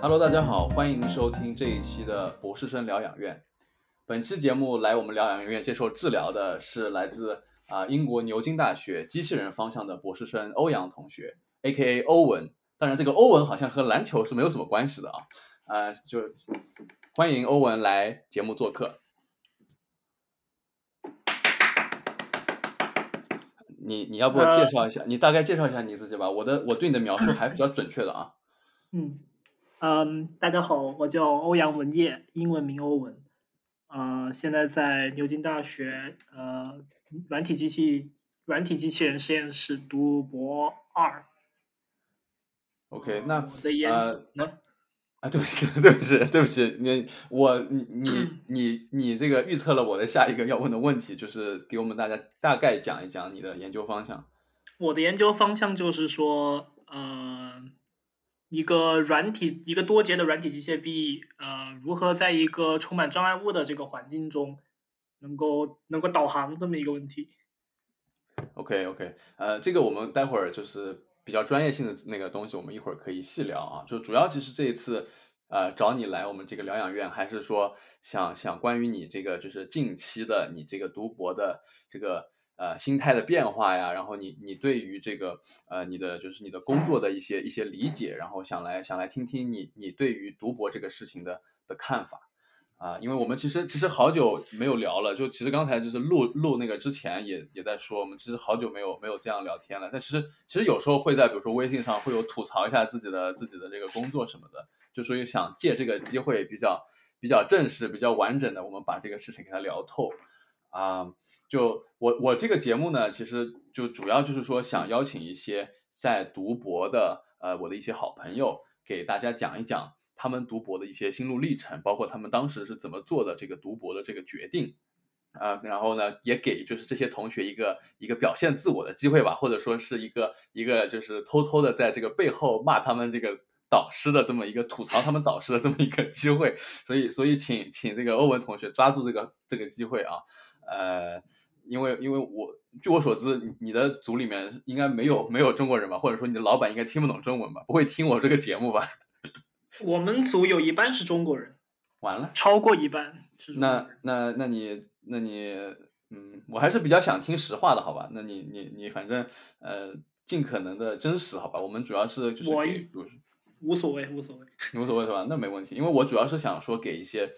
Hello，大家好，欢迎收听这一期的博士生疗养院。本期节目来我们疗养院接受治疗的是来自啊、英国牛津大学机器人方向的博士生欧阳同学，A.K.A. 欧文。当然，这个欧文好像和篮球是没有什么关系的啊。呃、就欢迎欧文来节目做客。你你要不介绍一下，你大概介绍一下你自己吧。我的我对你的描述还比较准确的啊。嗯嗯，大家好，我叫欧阳文业，英文名欧文，呃，现在在牛津大学呃软体机器软体机器人实验室读博二。OK，那我的研呃究呢？啊，对不起，对不起，对不起，你我你你你你这个预测了我的下一个要问的问题，就是给我们大家大概讲一讲你的研究方向。我的研究方向就是说，呃，一个软体，一个多节的软体机械臂，呃，如何在一个充满障碍物的这个环境中，能够能够导航这么一个问题。OK OK，呃，这个我们待会儿就是比较专业性的那个东西，我们一会儿可以细聊啊。就主要其实这一次，呃，找你来我们这个疗养院，还是说想想关于你这个就是近期的你这个读博的这个呃心态的变化呀，然后你你对于这个呃你的就是你的工作的一些一些理解，然后想来想来听听你你对于读博这个事情的的看法。啊，因为我们其实其实好久没有聊了，就其实刚才就是录录那个之前也也在说，我们其实好久没有没有这样聊天了。但其实其实有时候会在比如说微信上会有吐槽一下自己的自己的这个工作什么的，就所以想借这个机会比较比较正式、比较完整的，我们把这个事情给它聊透。啊，就我我这个节目呢，其实就主要就是说想邀请一些在读博的呃我的一些好朋友，给大家讲一讲他们读博的一些心路历程，包括他们当时是怎么做的这个读博的这个决定。啊、然后呢，也给就是这些同学一个一个表现自我的机会吧，或者说是一个一个就是偷偷的在这个背后骂他们这个导师的这么一个吐槽他们导师的这么一个机会，所以所以请请这个欧文同学抓住这个这个机会啊，呃，因为因为我据我所知，你的组里面应该没有没有中国人吧，或者说你的老板应该听不懂中文吧，不会听我这个节目吧？我们组有一半是中国人，完了。超过一半是中国那人。那那你那你嗯，我还是比较想听实话的，好吧？那你你你反正呃，尽可能的真实，好吧？我们主要是就是无所谓，无所谓。无所谓是吧？那没问题，因为我主要是想说给一些啊、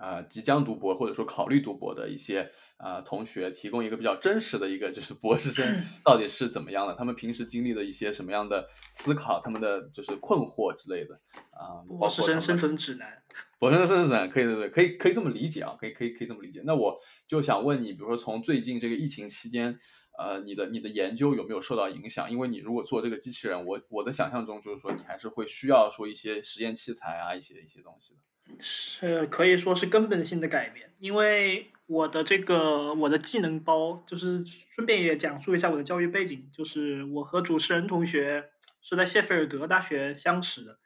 呃即将读博或者说考虑读博的一些啊、呃同学提供一个比较真实的一个就是博士生到底是怎么样的，他们平时经历的一些什么样的思考，他们的就是困惑之类的啊。包 博士生生存指南。博士生生存指南可以，对对，可以可以这么理解啊，可以可以可以这么理解。那我就想问你，比如说从最近这个疫情期间，呃，你的你的研究有没有受到影响？因为你如果做这个机器人，我我的想象中就是说你还是会需要说一些实验器材啊，一些一些东西的。是可以说是根本性的改变，因为我的这个我的技能包，就是顺便也讲述一下我的教育背景，就是我和主持人同学是在谢菲尔德大学相识的，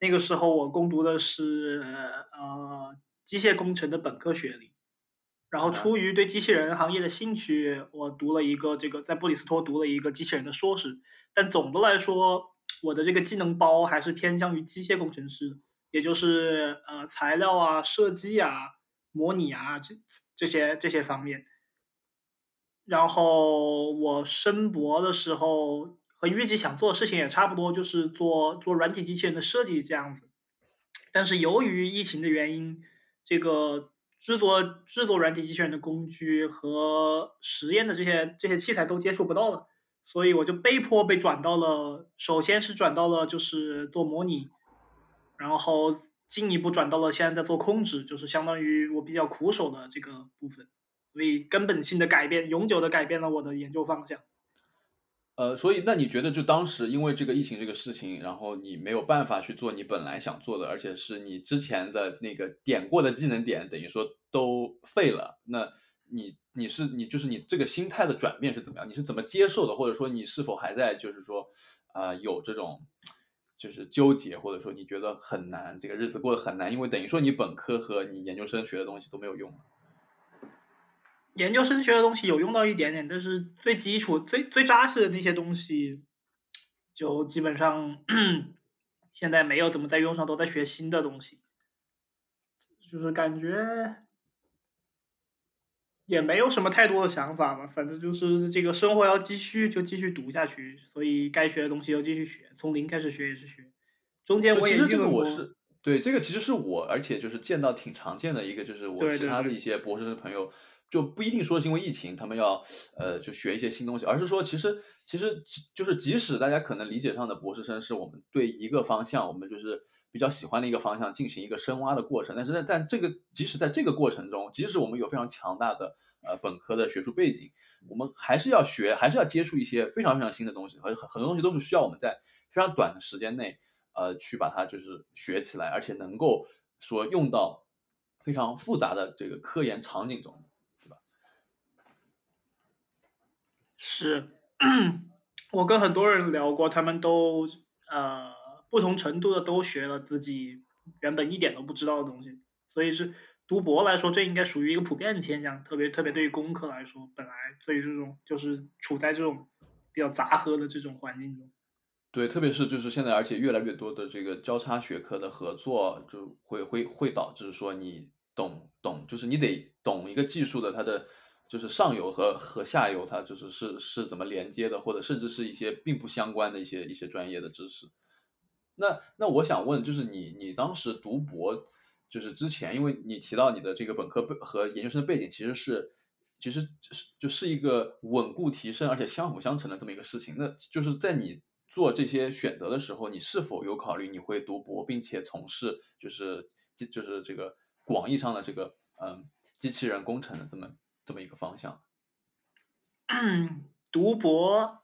那个时候我攻读的是呃机械工程的本科学历，然后出于对机器人行业的兴趣，我读了一个这个在布里斯托读了一个机器人的硕士，但总的来说，我的这个技能包还是偏向于机械工程师。也就是呃材料啊、设计啊、模拟啊这这些这些方面。然后我申博的时候和预计想做的事情也差不多，就是做做软体机器人的设计这样子。但是由于疫情的原因，这个制作制作软体机器人的工具和实验的这些这些器材都接触不到了，所以我就被迫被转到了，首先是转到了就是做模拟，然后进一步转到了现在在做控制，就是相当于我比较苦手的这个部分，所以根本性的改变，永久的改变了我的研究方向。呃，所以那你觉得就当时因为这个疫情这个事情，然后你没有办法去做你本来想做的，而且是你之前的那个点过的技能点，等于说都废了，那你你是你就是你这个心态的转变是怎么样？你是怎么接受的？或者说你是否还在就是说呃有这种就是纠结，或者说你觉得很难，这个日子过得很难，因为等于说你本科和你研究生学的东西都没有用。研究生学的东西有用到一点点，但是最基础、最最扎实的那些东西，就基本上 现在没有怎么在用上，都在学新的东西，就是感觉也没有什么太多的想法吧。反正就是这个生活要继续，就继续读下去，所以该学的东西要继续学，从零开始学也是学。中间我也其实这个我是对这个其实是我，而且就是见到挺常见的一个，就是我其他的一些博士生朋友，就不一定说是因为疫情，他们要呃就学一些新东西，而是说其实其实就是即使大家可能理解上的博士生是我们对一个方向，我们就是比较喜欢的一个方向进行一个深挖的过程，但是在在这个即使在这个过程中，即使我们有非常强大的呃本科的学术背景，我们还是要学，还是要接触一些非常非常新的东西，和很很多东西都是需要我们在非常短的时间内。呃，去把它就是学起来，而且能够说用到非常复杂的这个科研场景中，对吧？是，我跟很多人聊过，他们都呃不同程度的都学了自己原本一点都不知道的东西，所以是读博来说，这应该属于一个普遍的现象，特别特别对于工科来说，本来对于这种就是处在这种比较杂合的这种环境中。对，特别是就是现在，而且越来越多的这个交叉学科的合作，就会会会导致说你懂懂，就是你得懂一个技术的它的就是上游和和下游，它就是是是怎么连接的，或者甚至是一些并不相关的一些一些专业的知识。那那我想问，就是你你当时读博，就是之前，因为你提到你的这个本科背和研究生的背景其实是其实是就是一个稳固提升，而且相辅相成的这么一个事情。那就是在你做这些选择的时候，你是否有考虑你会读博，并且从事就是就就是这个广义上的这个嗯机器人工程的这么这么一个方向？读博，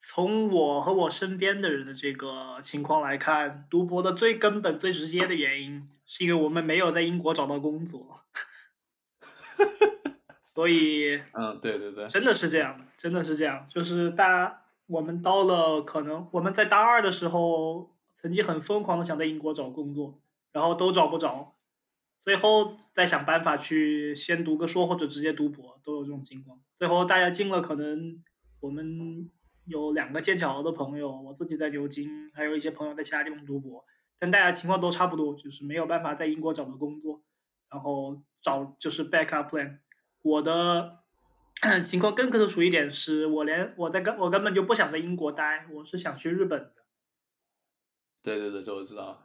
从我和我身边的人的这个情况来看，读博的最根本、最直接的原因，是因为我们没有在英国找到工作，所以嗯，对对对，真的是这样的，真的是这样。就是大家，我们到了可能我们在大二的时候，曾经很疯狂的想在英国找工作，然后都找不着，最后再想办法去先读个硕或者直接读博，都有这种情况。最后大家进了，可能我们有两个剑桥的朋友，我自己在牛津，还有一些朋友在其他地方读博，但大家情况都差不多，就是没有办法在英国找到工作，然后找就是 backup plan。我的 情况更特殊一点是，我连我在根我根本就不想在英国待，我是想去日本的，对对对，这我知道。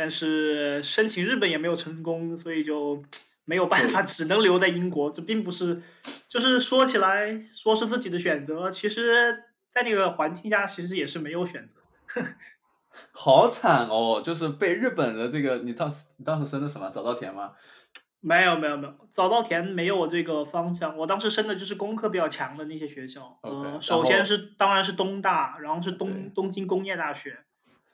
但是申请日本也没有成功，所以就 没有办法，只能留在英国。这并不是，就是说起来说是自己的选择，其实在那个环境下，其实也是没有选择。好惨哦！就是被日本的这个，你当时你当时申的什么早稻田吗？没有没有没有，早稻田没有这个方向。我当时申的就是功课比较强的那些学校。呃，首先是当然是东大，然后是东东京工业大学，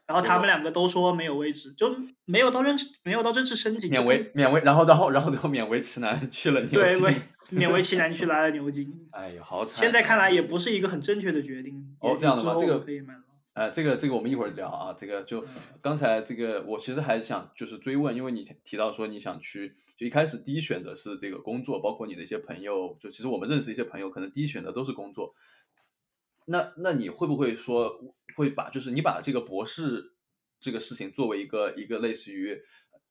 然后他们两个都说没有位置，就没有到正式没有到正式申请，勉为勉为，然后然后然后最后勉为其难去了牛津。对为 勉为其难去来了牛津。哎呀，好惨！现在看来也不是一个很正确的决定。哦这样的吗这个可以买了。呃，这个这个我们一会儿聊啊，这个就嗯刚才这个我其实还想就是追问，因为你提提到说你想去，就一开始第一选择是这个工作，包括你的一些朋友，就其实我们认识一些朋友，可能第一选择都是工作。那那你会不会说会把就是你把这个博士这个事情作为一个一个类似于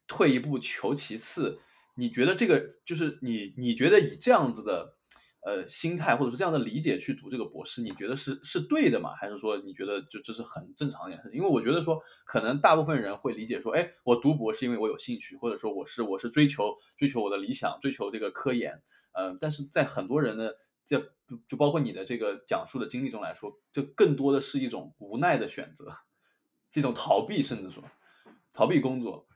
退一步求其次？你觉得这个就是你你觉得以这样子的呃心态或者是这样的理解去读这个博士，你觉得是是对的吗？还是说你觉得就这是很正常的一件事情？因为我觉得说可能大部分人会理解说，哎，我读博是因为我有兴趣，或者说我是我是追求追求我的理想，追求这个科研，嗯、但是在很多人的这就就包括你的这个讲述的经历中来说，这更多的是一种无奈的选择，是一种逃避，甚至说逃避工作。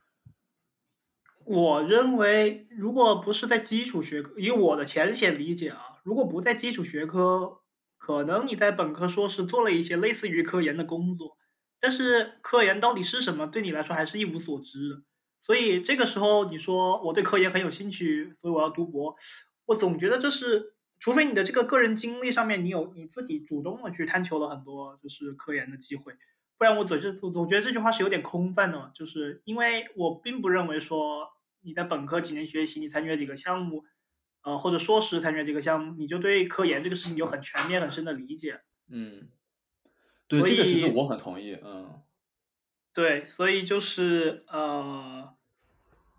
我认为，如果不是在基础学科，以我的浅显理解啊，如果不在基础学科，可能你在本科、硕士做了一些类似于科研的工作，但是科研到底是什么，对你来说还是一无所知。所以这个时候你说我对科研很有兴趣，所以我要读博，我总觉得这是，除非你的这个个人经历上面你有你自己主动的去探求了很多就是科研的机会，不然我总是总觉得这句话是有点空泛的，就是因为我并不认为说你在本科几年学习，你参与了几个项目，呃或者硕士参与了几个项目，你就对科研这个事情有很全面、很深的理解。嗯，对，这个其实我很同意，嗯。对，所以就是呃，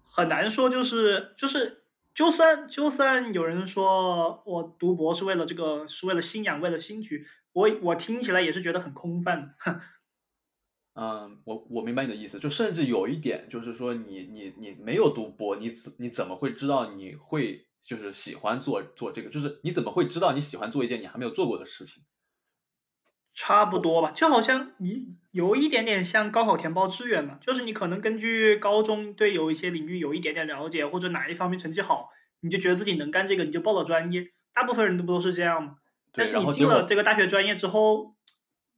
很难说，就是就是，就算就算有人说我读博是为了这个，是为了信仰，为了兴趣，我我听起来也是觉得很空泛。嗯，我我明白你的意思，就甚至有一点就是说你你你没有读博，你怎你怎么会知道你会就是喜欢做做这个？就是你怎么会知道你喜欢做一件你还没有做过的事情？差不多吧，就好像你有一点点像高考填报志愿嘛，就是你可能根据高中对有一些领域有一点点了解，或者哪一方面成绩好，你就觉得自己能干这个，你就报了专业。大部分人都不都是这样嘛？但，是你进了这个大学专业之后，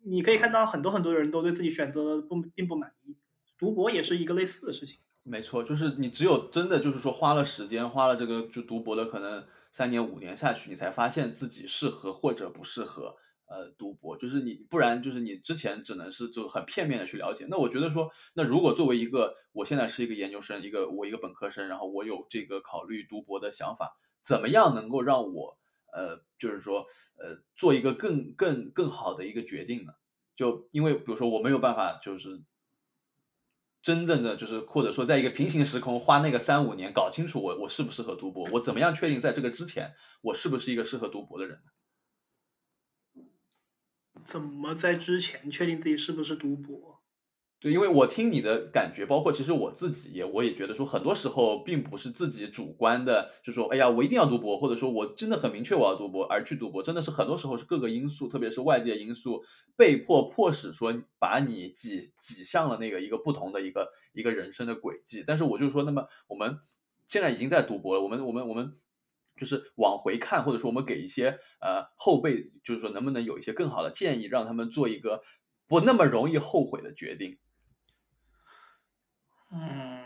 你可以看到很多很多人都对自己选择不并不满意。读博也是一个类似的事情。没错，就是你只有真的就是说花了时间，花了这个就读博的可能三年五年下去，你才发现自己适合或者不适合呃读博，就是你不然就是你之前只能是就很片面的去了解。那我觉得说，那如果作为一个我现在是一个研究生，一个我一个本科生，然后我有这个考虑读博的想法，怎么样能够让我呃就是说呃做一个更更更好的一个决定呢？就因为比如说我没有办法就是真正的就是或者说在一个平行时空花那个三五年搞清楚我我适不适合读博，我怎么样确定在这个之前我是不是一个适合读博的人呢？怎么在之前确定自己是不是读博？对，因为我听你的感觉，包括其实我自己也，我也觉得说，很多时候并不是自己主观的，就说，哎呀，我一定要读博，或者说我真的很明确我要读博而去读博，真的是很多时候是各个因素，特别是外界因素被迫迫使说把你挤挤向了那个一个不同的一个一个人生的轨迹。但是我就说，那么我们现在已经在读博了，我们我们我们。就是往回看，或者说我们给一些呃后辈，就是说能不能有一些更好的建议，让他们做一个不那么容易后悔的决定。嗯，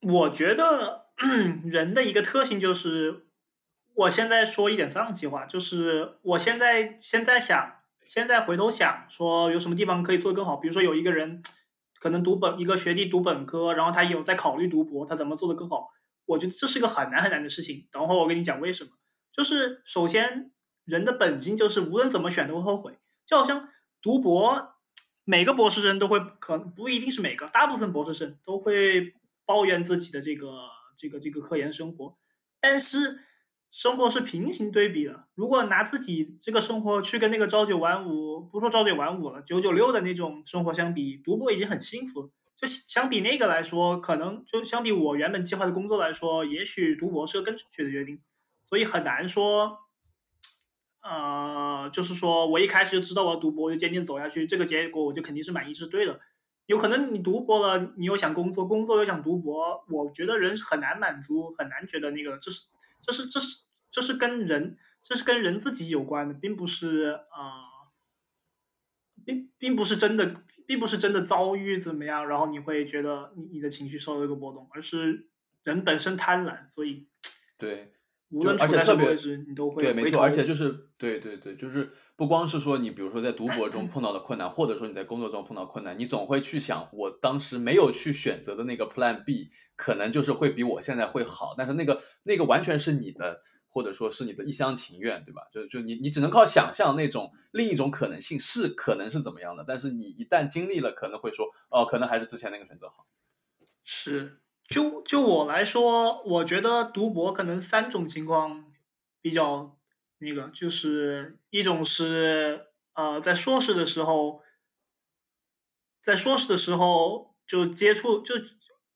我觉得 人的一个特性就是，我现在说一点丧气话，就是我现在现在想，现在回头想说有什么地方可以做得更好，比如说有一个人可能读本一个学弟读本科，然后他有在考虑读博，他怎么做得更好？我觉得这是一个很难很难的事情。等会儿我跟你讲为什么。就是首先人的本性就是无论怎么选都会后悔，就好像读博，每个博士生都会可能不一定是每个，大部分博士生都会抱怨自己的这个这个这个科研生活，但是生活是平行对比的。如果拿自己这个生活去跟那个朝九晚五，不说朝九晚五了，九九六的那种生活相比，读博已经很幸福。就相比那个来说，可能就相比我原本计划的工作来说，也许读博是个更正确的决定，所以很难说。呃，就是说我一开始就知道我要读博，就坚定走下去，这个结果我就肯定是满意，是对的。有可能你读博了，你又想工作，工作又想读博，我觉得人是很难满足，很难觉得那个，这是这是这是这是跟人这是跟人自己有关的，并不是啊、呃，并并不是真的，并不是真的遭遇怎么样，然后你会觉得你你的情绪受到一个波动，而是人本身贪婪，所以对，无就而且特别，你都会对，没错，而且就是对对对，就是不光是说你比如说在读博中碰到的困难，或者说你在工作中碰到困难，你总会去想，我当时没有去选择的那个 Plan B，可能就是会比我现在会好，但是那个那个完全是你的，或者说是你的一厢情愿，对吧？就就你你只能靠想象那种另一种可能性是可能是怎么样的，但是你一旦经历了，可能会说，哦，可能还是之前那个选择好。是，就就我来说，我觉得读博可能三种情况比较那个，就是一种是呃，在硕士的时候，在硕士的时候就接触就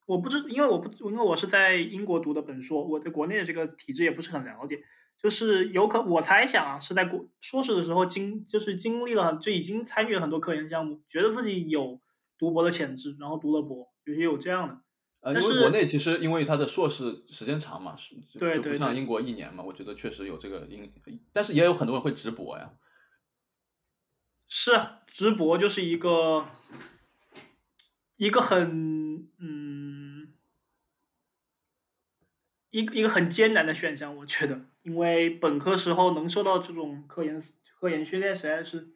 我不知，因为我不因为我是在英国读的本硕，我对国内的这个体制也不是很了解，就是有可我猜想啊，是在国硕士的时候经就是经历了就已经参与了很多科研项目，觉得自己有读博的潜质，然后读了博，有些有这样的。呃，因为国内其实因为它的硕士时间长嘛，是就就不像英国一年嘛，我觉得确实有这个因，但是也有很多人会直博呀。是啊，直博就是一个一个很嗯一个一个很艰难的选项，我觉得，因为本科时候能受到这种科研科研训练实在是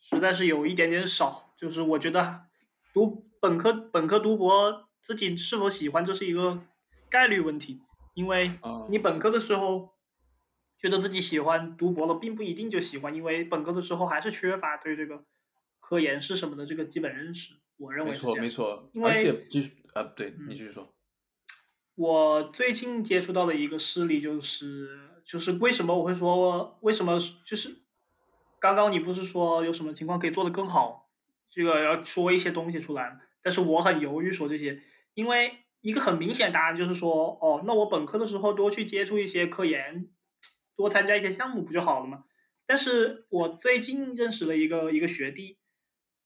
实在是有一点点少，就是我觉得读本科本科读博自己是否喜欢，这是一个概率问题，因为嗯你本科的时候觉得自己喜欢读博了，并不一定就喜欢，因为本科的时候还是缺乏对这个科研是什么的这个基本认识。我认为没错是这样。没错，因而且为其实啊，对嗯你继续说。我最近接触到的一个事例就是，就是为什么我会说为什么就是刚刚你不是说有什么情况可以做得更好，这个要说一些东西出来，但是我很犹豫说这些，因为一个很明显答案就是说，哦，那我本科的时候多去接触一些科研，多参加一些项目不就好了吗？但是我最近认识了一个一个学弟，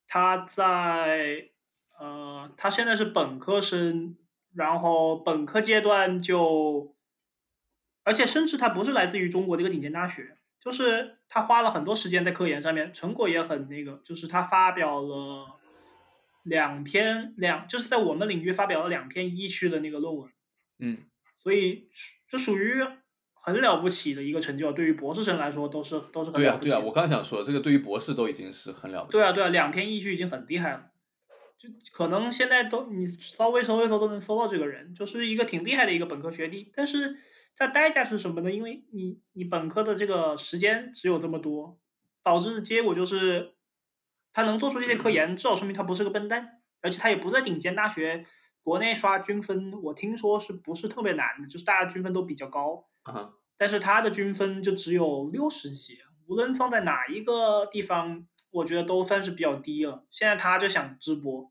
他在呃，他现在是本科生，然后本科阶段就，而且甚至他不是来自于中国的一个顶尖大学，就是他花了很多时间在科研上面，成果也很那个，就是他发表了两篇两，就是在我们领域发表了两篇一区的那个论文，嗯，所以这属于很了不起的一个成就，对于博士生来说都是都是很对啊对啊，了不起的。我刚想说，这个对于博士都已经是很了不起。对啊，对啊，两篇一区已经很厉害了，就可能现在都你稍微搜一搜都能搜到这个人，就是一个挺厉害的一个本科学弟。但是它代价是什么呢？因为你你本科的这个时间只有这么多，导致的结果就是他能做出这些科研，至少说明他不是个笨蛋，而且他也不在顶尖大学。国内刷均分，我听说是不是特别难的？就是大家均分都比较高，啊哈，但是他的均分就只有六十几，无论放在哪一个地方，我觉得都算是比较低了。现在他就想直播，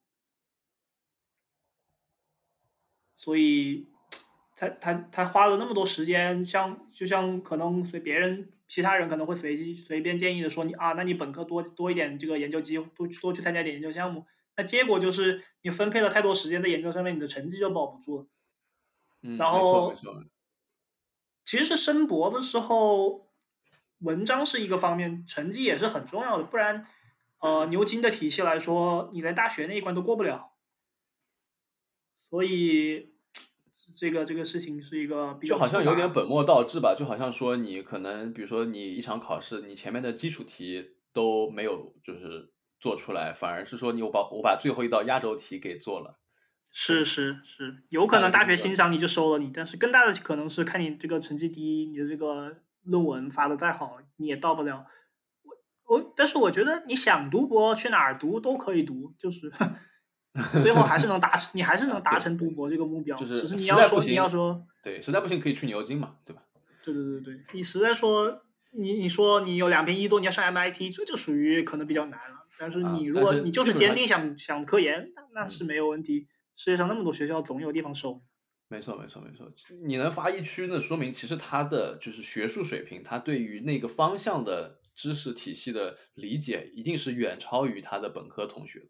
所以 他他他花了那么多时间，像就像可能随别人其他人可能会随机随便建议的说你啊，那你本科多多一点这个研究机会，多多去参加点研究项目。那结果就是你分配了太多时间在研究上面，你的成绩就保不住了。嗯，然后其实是申博的时候，文章是一个方面，成绩也是很重要的，不然，呃，牛津的体系来说，你连大学那一关都过不了。所以，这个这个事情是一个比较就好像有点本末倒置吧，就好像说你可能，比如说你一场考试，你前面的基础题都没有就是做出来，反而是说你我把我把最后一道压轴题给做了。是是是，有可能大学欣赏你就收了你，但是更大的可能是看你这个成绩低，你的这个论文发的再好，你也到不了。我我，但是我觉得你想读博去哪儿读都可以读，就是 最后还是能达成，你还是能达成读博这个目标。就是只是你要说你要说，对，实在不行可以去牛津嘛，对吧？对对对对，你实在说你你说你有两篇一多，你要上 MIT，这就属于可能比较难了。但是啊你如果你就是坚定想想科研，那是没有问题。世界上那么多学校，总有地方收。没错，没错，没错。你能发一区，那说明其实他的就是学术水平，他对于那个方向的知识体系的理解，一定是远超于他的本科同学的。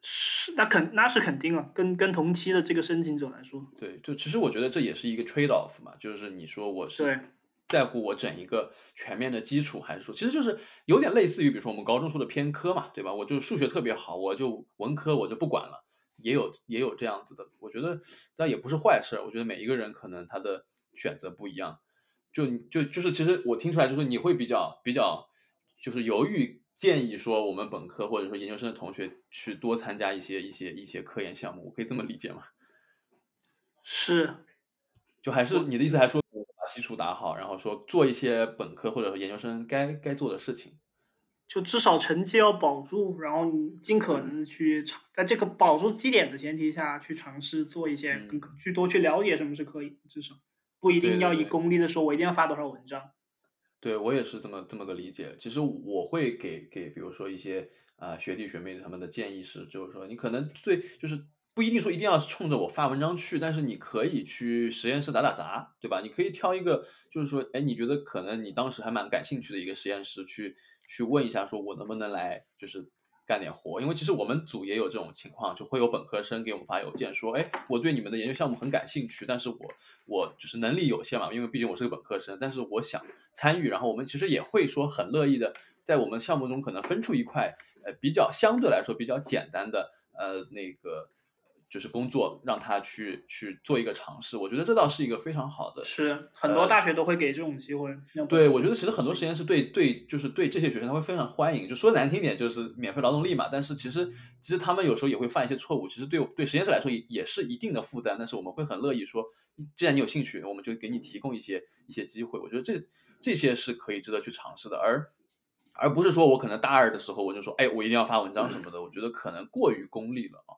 是，那肯那是肯定啊，跟跟同期的这个申请者来说，对，就其实我觉得这也是一个 trade off 嘛，就是你说我对是在乎我整一个全面的基础，还是说其实就是有点类似于比如说我们高中说的偏科嘛，对吧？我就数学特别好，我就文科我就不管了，也有也有这样子的，我觉得但也不是坏事儿，我觉得每一个人可能他的选择不一样，就就就是其实我听出来就是你会比较比较就是犹豫。建议说，我们本科或者说研究生的同学去多参加一些一些一些科研项目，我可以这么理解吗？是就还是你的意思，还说把基础打好，然后说做一些本科或者说研究生该该做的事情。就至少成绩要保住，然后你尽可能地去尝，在这个保住基点的前提下去尝试做一些去多去了解什么是可以，至少不一定要以功利的说，我一定要发多少文章。对我也是这么这么个理解。其实我会给给比如说一些啊、呃学弟学妹他们的建议是，就是说你可能最就是不一定说一定要冲着我发文章去，但是你可以去实验室打打杂，对吧？你可以挑一个就是说，哎，你觉得可能你当时还蛮感兴趣的一个实验室去去问一下，说我能不能来就是。干点活，因为其实我们组也有这种情况，就会有本科生给我们发邮件说，哎，我对你们的研究项目很感兴趣，但是我我就是能力有限嘛，因为毕竟我是个本科生，但是我想参与，然后我们其实也会说很乐意的，在我们项目中可能分出一块，呃，比较相对来说比较简单的，呃，那个就是工作，让他去去做一个尝试。我觉得这倒是一个非常好的。是很多大学都会给这种机会。对，我觉得其实很多实验室对对就是对这些学生他会非常欢迎。就说难听点，就是免费劳动力嘛。但是其实其实他们有时候也会犯一些错误，其实对对实验室来说也也是一定的负担。但是我们会很乐意说，既然你有兴趣，我们就给你提供一些一些机会。我觉得这这些是可以值得去尝试的。而而不是说我可能大二的时候我就说，哎，我一定要发文章什么的。我觉得可能过于功利了啊。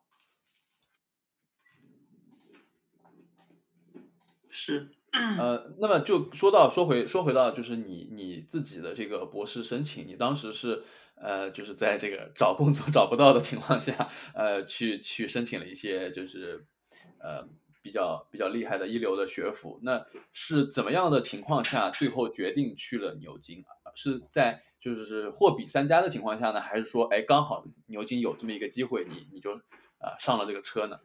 是，呃，那么就说到说回说回到就是你你自己的这个博士申请，你当时是呃就是在这个找工作 找不到的情况下，呃去去申请了一些就是呃比较比较厉害的一流的学府，那是怎么样的情况下最后决定去了牛津啊？是在就是货比三家的情况下呢，还是说哎刚好牛津有这么一个机会，你你就啊上了这个车呢？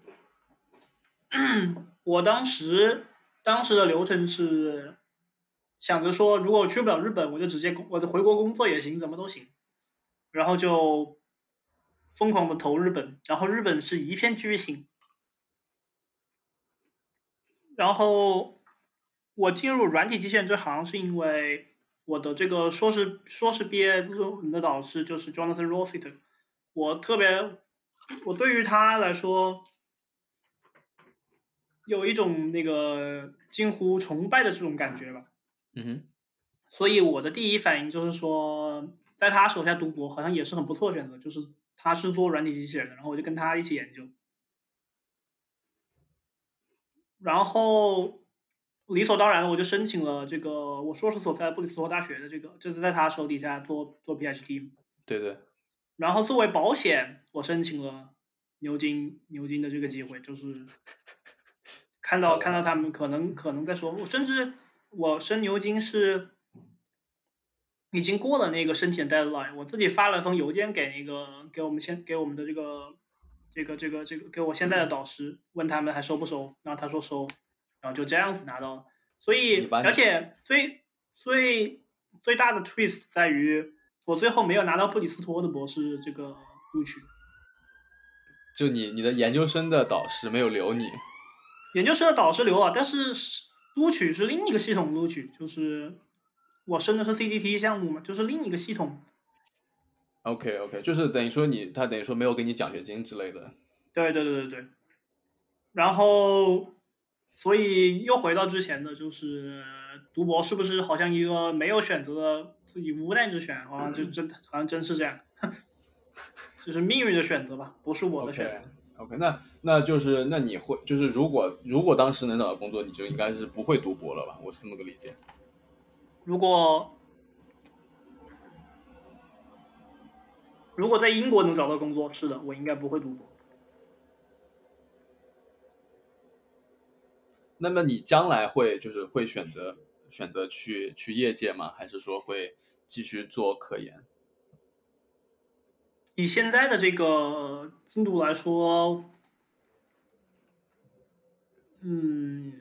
我当时。当时的流程是想着说，如果去不了日本，我就直接我就回国工作也行，怎么都行。然后就疯狂的投日本，然后日本是一片巨星。然后我进入软体机械这行，是因为我的这个硕士硕士毕业论文的导师就是 Jonathan Rossiter，我特别我对于他来说。有一种那个近乎崇拜的这种感觉吧，嗯哼，所以我的第一反应就是说，在他手下读博好像也是很不错的选择，就是他是做软体机器人的，然后我就跟他一起研究，然后理所当然我就申请了这个我硕士所在布里斯托大学的这个，就是在他手底下做做 PhD，对对，然后作为保险，我申请了牛津牛津的这个机会，就是。看到看到他们可能可能在说，我甚至我申牛津是已经过了那个申请 deadline，我自己发了封邮件给那个给我们现给我们的这个这个这个这个给我现在的导师，问他们还收不收，然后他说收，然后就这样子拿到了。所以而且最最最大的 twist 在于，我最后没有拿到布里斯托的博士这个录取，就你你的研究生的导师没有留你。研究生的导师留啊，但是录取是另一个系统录取，就是我申的是 CDT 项目嘛，就是另一个系统。OK OK，就是等于说你他等于说没有给你奖学金之类的。对对对对对。然后，所以又回到之前的，就是读博是不是好像一个没有选择的自己无奈之选？好像就真好像真是这样，就是命运的选择吧，不是我的选择。OK，那那就是那你会就是如果如果当时能找到工作，你就应该是不会读博了吧？我是这么个理解。如果如果在英国能找到工作，是的，我应该不会读博。那么你将来会就是会选择选择去去业界吗？还是说会继续做科研？以现在的这个进度来说，嗯，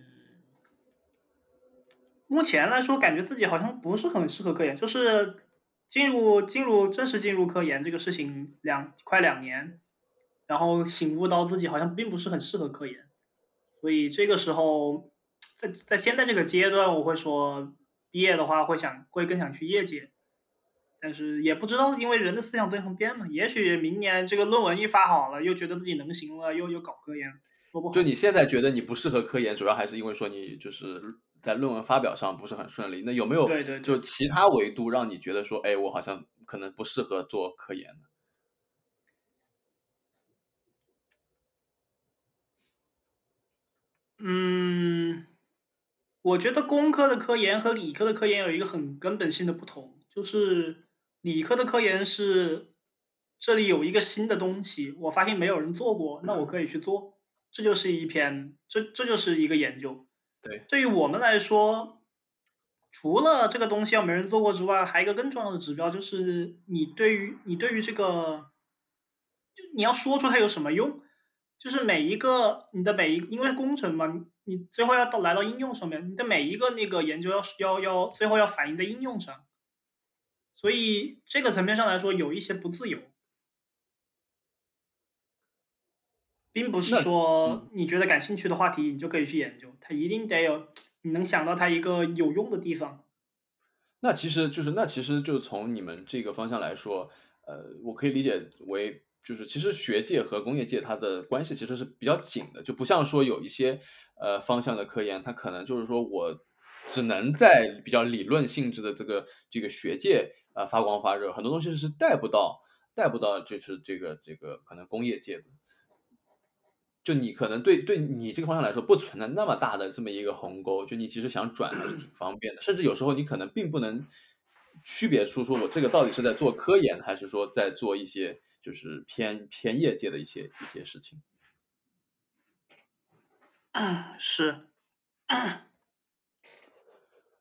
目前来说，感觉自己好像不是很适合科研。就是进入进入正式进入科研这个事情两快两年，然后醒悟到自己好像并不是很适合科研，所以这个时候，在在现在这个阶段，我会说毕业的话会想会更想去业界。但是也不知道，因为人的思想经常变嘛。也许明年这个论文一发好了，又觉得自己能行了，又又搞科研，说不好。就你现在觉得你不适合科研，主要还是因为说你就是在论文发表上不是很顺利。那有没有就其他维度让你觉得说，哎，我好像可能不适合做科研呢？嗯，我觉得工科的科研和理科的科研有一个很根本性的不同。就是理科的科研是，这里有一个新的东西，我发现没有人做过，那我可以去做，这就是一篇，这这就是一个研究。对，对于我们来说，除了这个东西要没人做过之外，还有一个更重要的指标就是你对于你对于这个，就你要说出它有什么用，就是每一个你的每一，因为工程嘛，你最后要到来到应用上面，你的每一个那个研究要要要最后要反映在应用上。所以这个层面上来说，有一些不自由。并不是说嗯你觉得感兴趣的话题你就可以去研究，它一定得有你能想到它一个有用的地方。那其实就是那其实就从你们这个方向来说，呃，我可以理解为就是其实学界和工业界它的关系其实是比较紧的，就不像说有一些呃方向的科研，它可能就是说我只能在比较理论性质的这个这个学界呃发光发热，很多东西是带不到带不到就是这个这个可能工业界的。就你可能对对你这个方向来说不存在那么大的这么一个鸿沟，就你其实想转还是挺方便的，甚至有时候你可能并不能区别出说我这个到底是在做科研，还是说在做一些就是偏偏业界的一些一些事情。是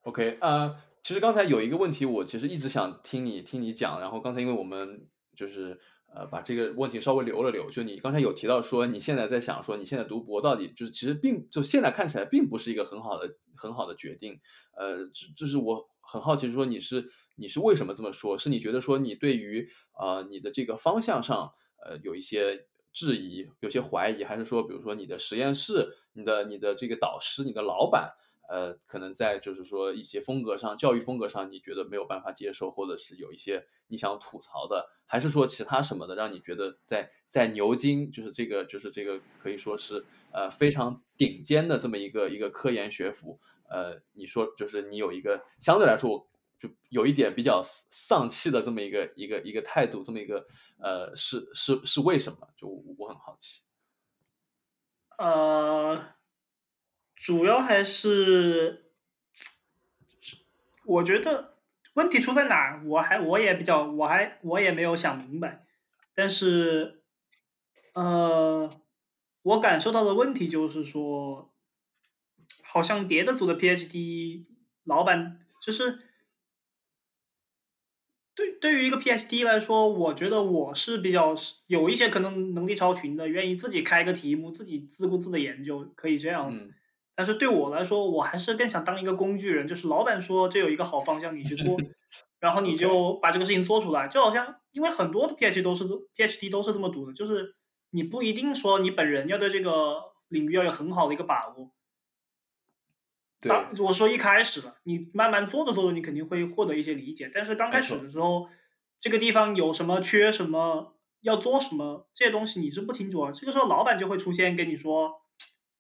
，OK，呃，其实刚才有一个问题，我其实一直想听你听你讲，然后刚才因为我们就是呃把这个问题稍微留了留，就你刚才有提到说你现在在想说你现在读博到底就是其实并就现在看起来并不是一个很好的很好的决定，呃，就就是我很好奇说你是你是为什么这么说？是你觉得说你对于呃你的这个方向上呃有一些质疑，有些怀疑，还是说比如说你的实验室、你的你的这个导师、你的老板？呃，可能在就是说一些风格上，教育风格上，你觉得没有办法接受，或者是有一些你想吐槽的，还是说其他什么的，让你觉得在在牛津，就是这个就是这个可以说是呃非常顶尖的这么一个一个科研学府，呃，你说就是你有一个相对来说就有一点比较丧气的这么一个一个一个态度，这么一个呃是是是为什么？就我很好奇。呃，主要还是，我觉得问题出在哪儿？我还我也比较，我还我也没有想明白。但是，呃，我感受到的问题就是说，好像别的组的 PhD 老板就是对对于一个 PhD 来说，我觉得我是比较有一些可能能力超群的，愿意自己开个题目，自己自顾自的研究，可以这样子。但是对我来说，我还是更想当一个工具人，就是老板说这有一个好方向，你去做，然后你就把这个事情做出来。就好像因为很多的 PhD 都是 PhD 都是这么读的，就是你不一定说你本人要对这个领域要有很好的一个把握。对，当我说一开始了，你慢慢做着做着，你肯定会获得一些理解。但是刚开始的时候，这个地方有什么缺什么，要做什么这些东西你是不清楚啊。这个时候老板就会出现跟你说，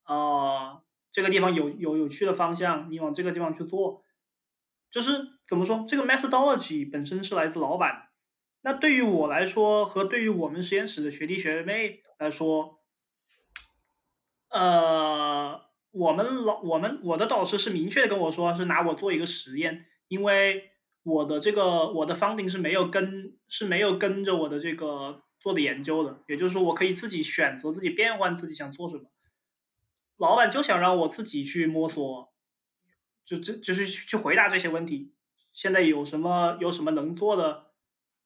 啊、这个地方有有有趣的方向，你往这个地方去做。就是怎么说，这个 methodology 本身是来自老板。那对于我来说，和对于我们实验室的学弟学妹来说，呃，我们老我们我的导师是明确跟我说，是拿我做一个实验，因为我的这个我的 funding 是没有跟是没有跟着我的这个做的研究的，也就是说，我可以自己选择自己变换自己想做什么。老板就想让我自己去摸索，就这就是去去回答这些问题。现在有什么有什么能做的，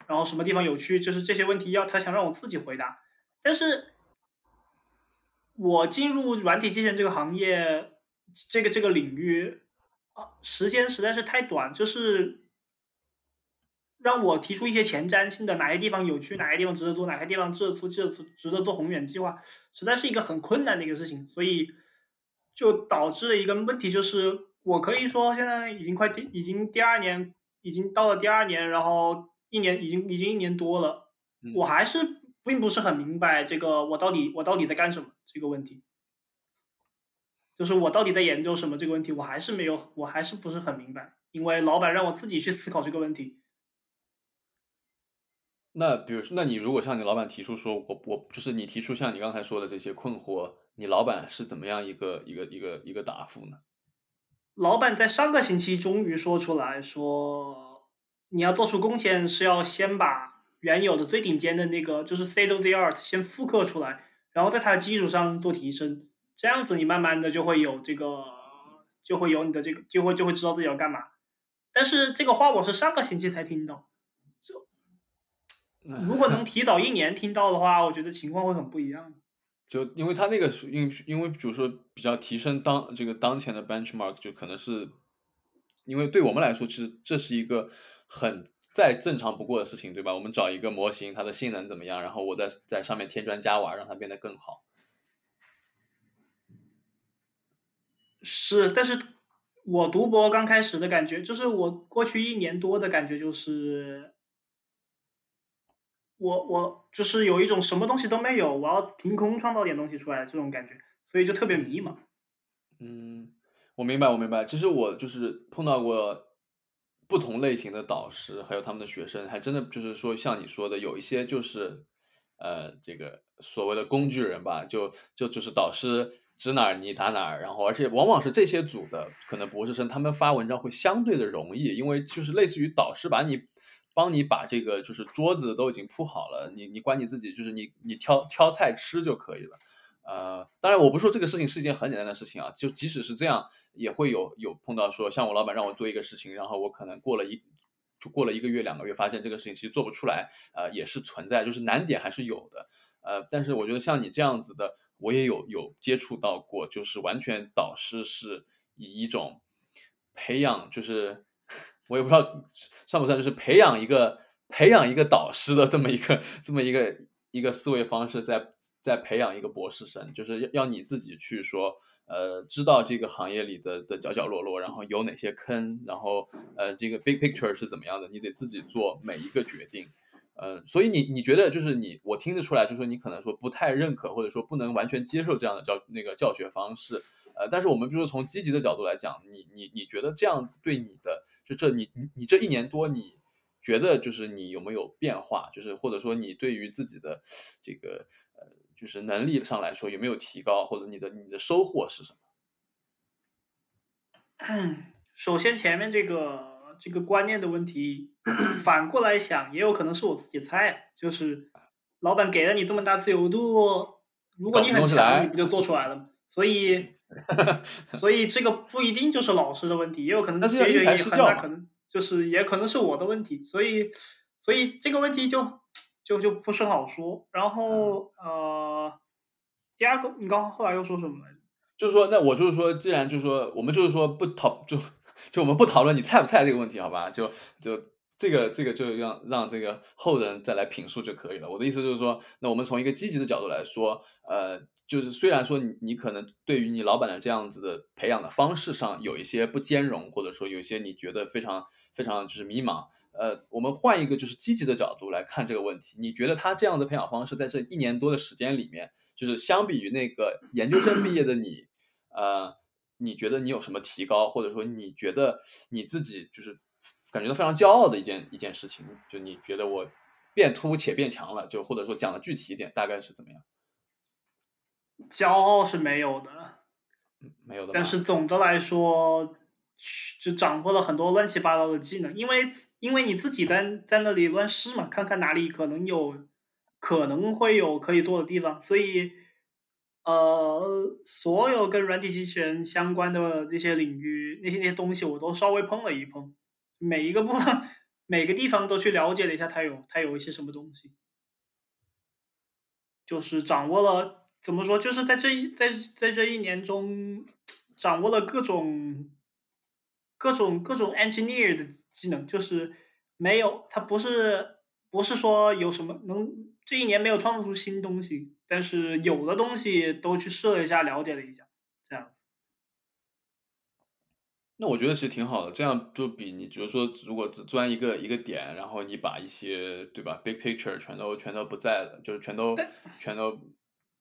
然后什么地方有趣，就是这些问题要他想让我自己回答。但是，我进入软体机器人这个行业，这个这个领域啊，时间实在是太短，就是让我提出一些前瞻性的哪些地方有趣，哪些地方值得做，哪些地方值得做，值得做值得做宏远计划，实在是一个很困难的一个事情，所以就导致了一个问题，就是我可以说现在已经快第已经第二年，已经到了第二年，然后一年已经已经一年多了，嗯我还是并不是很明白这个我到底我到底在干什么这个问题。就是我到底在研究什么这个问题，我还是没有，我还是不是很明白，因为老板让我自己去思考这个问题。那比如说，那你如果向你老板提出说，我我就是你提出像你刚才说的这些困惑，你老板是怎么样一个一个一个一个答复呢？老板在上个星期终于说出来说，你要做出贡献是要先把原有的最顶尖的那个就是 state of the art 先复刻出来，然后在它的基础上做提升，这样子你慢慢的就会有这个，就会有你的这个，就会就会知道自己要干嘛。但是这个话我是上个星期才听到，如果能提早一年听到的话，我觉得情况会很不一样。就因为他那个，因为因为比如说比较提升当，这个当前的 Benchmark 就可能是，因为对我们来说，其实这是一个很，再正常不过的事情，对吧？我们找一个模型，它的性能怎么样，然后我再在上面添砖加瓦，让它变得更好。是，但是我读博刚开始的感觉，就是我过去一年多的感觉就是。我我就是有一种什么东西都没有，我要凭空创造点东西出来这种感觉，所以就特别迷茫。嗯，我明白，我明白。其实我就是碰到过不同类型的导师，还有他们的学生，还真的就是说像你说的，有一些就是呃，这个所谓的工具人吧，就就就是导师。指哪儿你打哪儿，然后而且往往是这些组的可能博士生，他们发文章会相对的容易，因为就是类似于导师把你帮你把这个就是桌子都已经铺好了，你你管你自己就是你你挑挑菜吃就可以了。呃，当然我不说这个事情是一件很简单的事情啊，就即使是这样，也会有有碰到说像我老板让我做一个事情，然后我可能过了一就过了一个月两个月，发现这个事情其实做不出来，呃，也是存在，就是难点还是有的。呃，但是我觉得像你这样子的。我也有有接触到过，就是完全导师是以一种培养，就是我也不知道算不算，就是培养一个培养一个导师的这么一个这么一个一个思维方式，在在培养一个博士生，就是要要你自己去说，呃，知道这个行业里的的角角落落，然后有哪些坑，然后呃，这个 big picture 是怎么样的，你得自己做每一个决定。呃，所以你你觉得就是你，我听得出来，就是说你可能说不太认可，或者说不能完全接受这样的教那个教学方式，呃，但是我们比如说从积极的角度来讲，你你你觉得这样子对你的就这你你你这一年多，你觉得就是你有没有变化，就是或者说你对于自己的这个呃就是能力上来说有没有提高，或者你的你的收获是什么？首先前面这个。这个观念的问题，反过来想，也有可能是我自己猜，就是老板给了你这么大自由度，如果你很强，你不就做出来了吗？所以，所以这个不一定就是老师的问题，也有可能这个原因很大，可能就是也可能是我的问题。所以，所以这个问题就就就不是很好说。然后，呃，第二个，你刚刚后来又说什么来着？就是说，那我就是说，既然就是说，我们就是说不讨就。就我们不讨论你菜不菜这个问题，好吧？就就这个这个就让让这个后人再来评述就可以了。我的意思就是说，那我们从一个积极的角度来说，呃，就是虽然说你你可能对于你老板的这样子的培养的方式上有一些不兼容，或者说有一些你觉得非常非常就是迷茫，呃，我们换一个就是积极的角度来看这个问题。你觉得他这样的培养方式在这一年多的时间里面，就是相比于那个研究生毕业的你，呃。你觉得你有什么提高，或者说你觉得你自己就是感觉到非常骄傲的一件一件事情？就你觉得我变秃且变强了，就或者说讲的具体一点，大概是怎么样？骄傲是没有的，没有的。但是总的来说，就掌握了很多乱七八糟的技能，因为因为你自己在在那里乱试嘛，看看哪里可能有可能会有可以做的地方，所以。呃，所有跟软体机器人相关的这些领域，那些那些东西我都稍微碰了一碰，每一个部分、每个地方都去了解了一下，它有它有一些什么东西，就是掌握了怎么说，就是在这一在在这一年中，掌握了各种各种各种 engineer 的技能，就是没有，他不是不是说有什么能这一年没有创造出新东西。但是有的东西都去试了一下，了解了一下，这样子。那我觉得其实挺好的，这样就比你，比如说，如果只钻一个一个点，然后你把一些对吧，big picture 全都全都不在了，就是全都全都。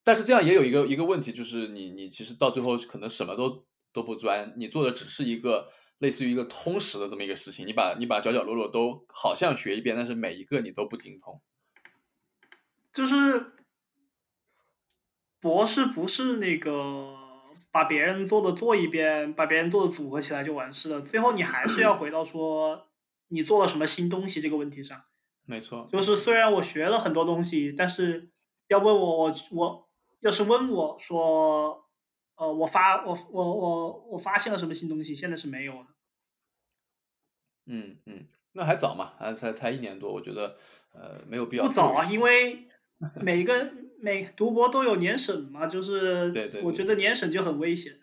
但是这样也有一个一个问题，就是你你其实到最后可能什么都都不钻，你做的只是一个类似于一个通识的这么一个事情，你把你把角角落落都好像学一遍，但是每一个你都不精通，就是。博士不是那个把别人做的做一遍，把别人做的组合起来就完事了。最后你还是要回到说你做了什么新东西这个问题上。没错，就是虽然我学了很多东西，但是要问我我我要是问我说，呃，我发我我我我发现了什么新东西，现在是没有的。嗯嗯，那还早嘛，还才才一年多，我觉得呃没有必要。不早啊，因为每个。每读博都有年审嘛，就是我觉得年审就很危险。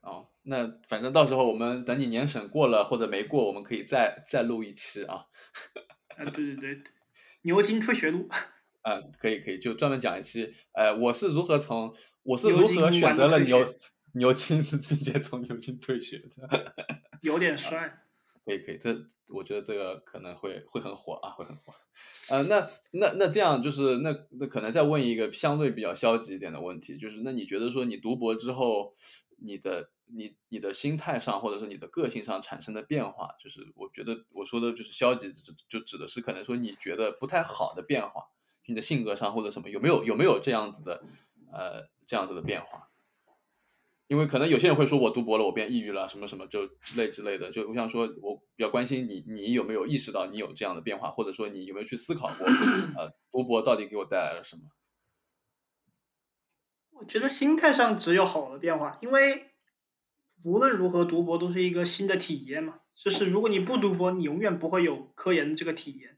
哦，那反正到时候我们等你年审过了或者没过，我们可以再再录一期啊。啊，对对对，牛津退学录。嗯，可以可以，就专门讲一期。呃，我是如何从我是如何选择了牛，牛津，并且从牛津退学的，有点帅。可以可以，这我觉得这个可能会会很火啊，会很火。呃，那那那这样就是那那可能再问一个相对比较消极一点的问题，就是那你觉得说你读博之后，你的你你的心态上或者是你的个性上产生的变化，就是我觉得我说的就是消极，就就指的是可能说你觉得不太好的变化，你的性格上或者什么有没有有没有这样子的呃这样子的变化？因为可能有些人会说，我读博了，我变抑郁了，什么什么就之类之类的。就我想说，我比较关心你，你有没有意识到你有这样的变化，或者说你有没有去思考过，呃，读博到底给我带来了什么？我觉得心态上只有好的变化，因为无论如何读博都是一个新的体验嘛。就是如果你不读博，你永远不会有科研这个体验。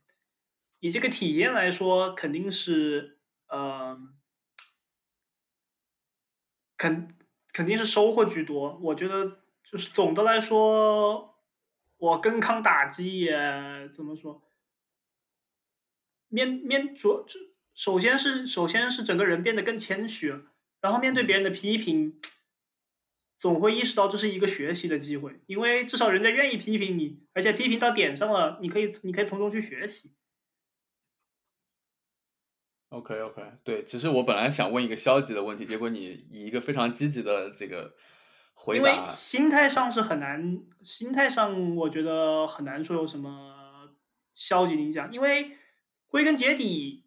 以这个体验来说，肯定是呃，肯。肯定是收获居多。我觉得就是总的来说，我更抗打击也怎么说？面面主首先是首先是整个人变得更谦虚，然后面对别人的批评，总会意识到这是一个学习的机会，因为至少人家愿意批评你，而且批评到点上了，你可以你可以从中去学习。OK OK，对，其实我本来想问一个消极的问题，结果你以一个非常积极的这个回答。因为心态上是很难，心态上我觉得很难说有什么消极影响，因为归根结底，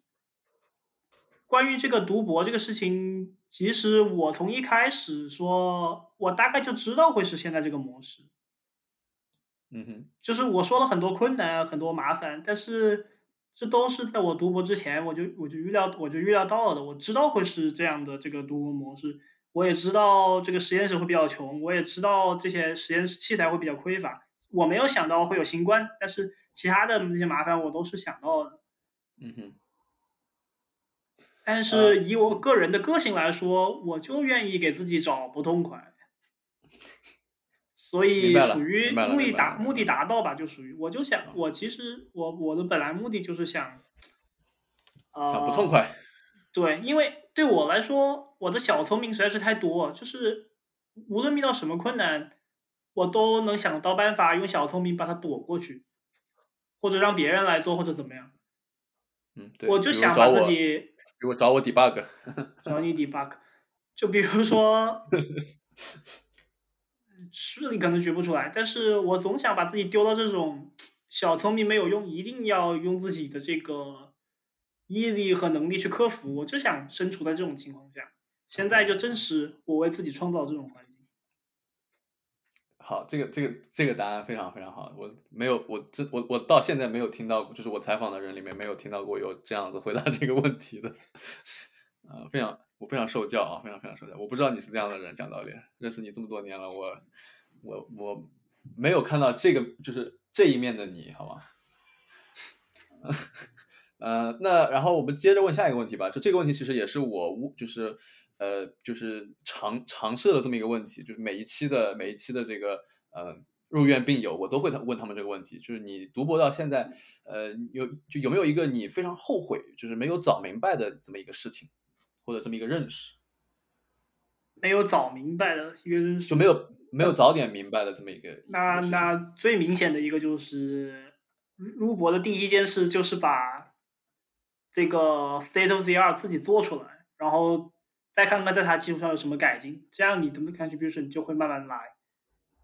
关于这个读博这个事情，其实我从一开始说，我大概就知道会是现在这个模式。嗯哼，就是我说了很多困难，很多麻烦，但是。这都是在我读博之前，我就我就预料我就预料到了的。我知道会是这样的这个读博模式，我也知道这个实验室会比较穷，我也知道这些实验室器材会比较匮乏。我没有想到会有新冠，但是其他的那些麻烦我都是想到的。嗯哼。但是以我个人的个性来说，我就愿意给自己找不痛快。所以属于目的达目的达到吧，就属于我就想我其实我我的本来目的就是想，想不痛快。对，因为对我来说，我的小聪明实在是太多，就是无论遇到什么困难，我都能想到办法用小聪明把它躲过去，或者让别人来做，或者怎么样。嗯，对我就想把自己给我找我 debug，找你 debug，就比如说。是，你可能学不出来，但是我总想把自己丢到这种小聪明没有用，一定要用自己的这个毅力和能力去克服。我就想身处在这种情况下，现在就证实我为自己创造这种环境。好，这个这个这个答案非常非常好。我没有，我这我我到现在没有听到，就是我采访的人里面没有听到过有这样子回答这个问题的。啊，非常。我非常受教啊，非常非常受教。我不知道你是这样的人，讲道理，认识你这么多年了，我我我没有看到这个就是这一面的你，好吗？呃，那然后我们接着问下一个问题吧。就这个问题其实也是我就是呃就是尝尝试的这么一个问题，就是每一期的每一期的这个呃入院病友，我都会问他们这个问题，就是你读博到现在，呃有就有没有一个你非常后悔，就是没有早明白的这么一个事情？或者这么一个认识，没有早明白的一个认识，就没有没有早点明白的这么一个。那那最明显的一个就是入博的第一件事就是把这个 state of the art 自己做出来，然后再看看在它基础上有什么改进，这样你的 contribution 就会慢慢来，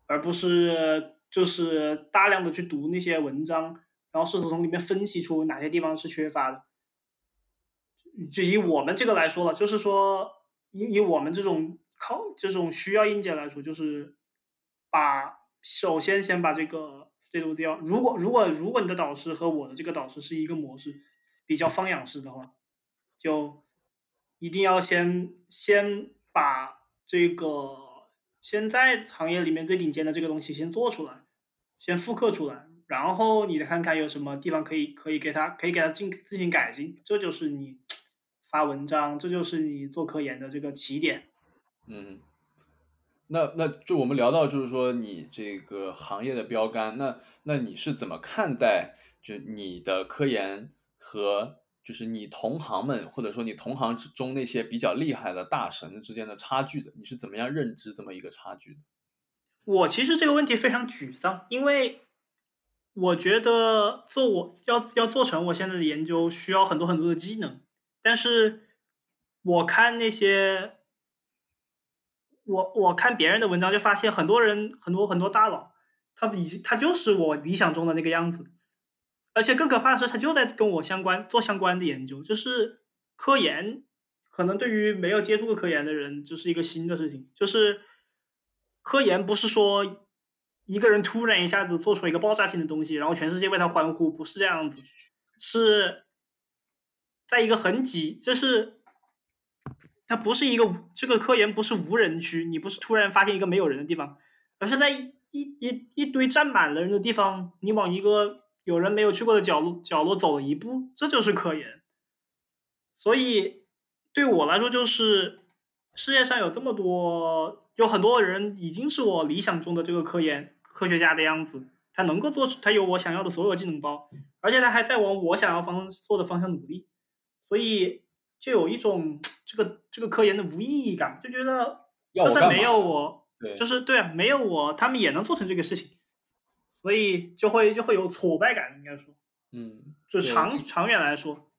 而不是就是大量的去读那些文章，然后试图从里面分析出哪些地方是缺乏的。就以我们这个来说了，就是说，以以我们这种靠这种需要硬件来说，就是把首先先把这个 state of the art，如果如果如果你的导师和我的这个导师是一个模式，比较放养式的话，就一定要先先把这个现在行业里面最顶尖的这个东西先做出来，先复刻出来，然后你看看有什么地方可以可以给他可以给他进进行改进，这就是你。发文章，这就是你做科研的这个起点。嗯，那那就我们聊到，就是说你这个行业的标杆，那那你是怎么看待就你的科研和就是你同行们或者说你同行之中那些比较厉害的大神之间的差距的？你是怎么样认知这么一个差距的？我其实这个问题非常沮丧，因为我觉得做我要要做成我现在的研究需要很多很多的技能，但是我看那些我我看别人的文章就发现很多人很多很多大佬，他已他就是我理想中的那个样子，而且更可怕的是他就在跟我相关做相关的研究，就是科研，可能对于没有接触过科研的人就是一个新的事情，就是科研不是说。一个人突然一下子做出一个爆炸性的东西，然后全世界为他欢呼，不是这样子，是在一个很挤，就是它不是一个这个科研不是无人区，你不是突然发现一个没有人的地方，而是在一一一堆站满了人的地方，你往一个有人没有去过的角落角落走了一步，这就是科研。所以对我来说，就是世界上有这么多，有很多人已经是我理想中的这个科研。科学家的样子，他能够做出，他有我想要的所有技能包，而且他还在往我想要方做的方向努力，所以就有一种这个这个科研的无意义感，就觉得就算没有我，就是对啊，没有我，他们也能做成这个事情，所以就会就会有挫败感，应该说，嗯，就长长远来说，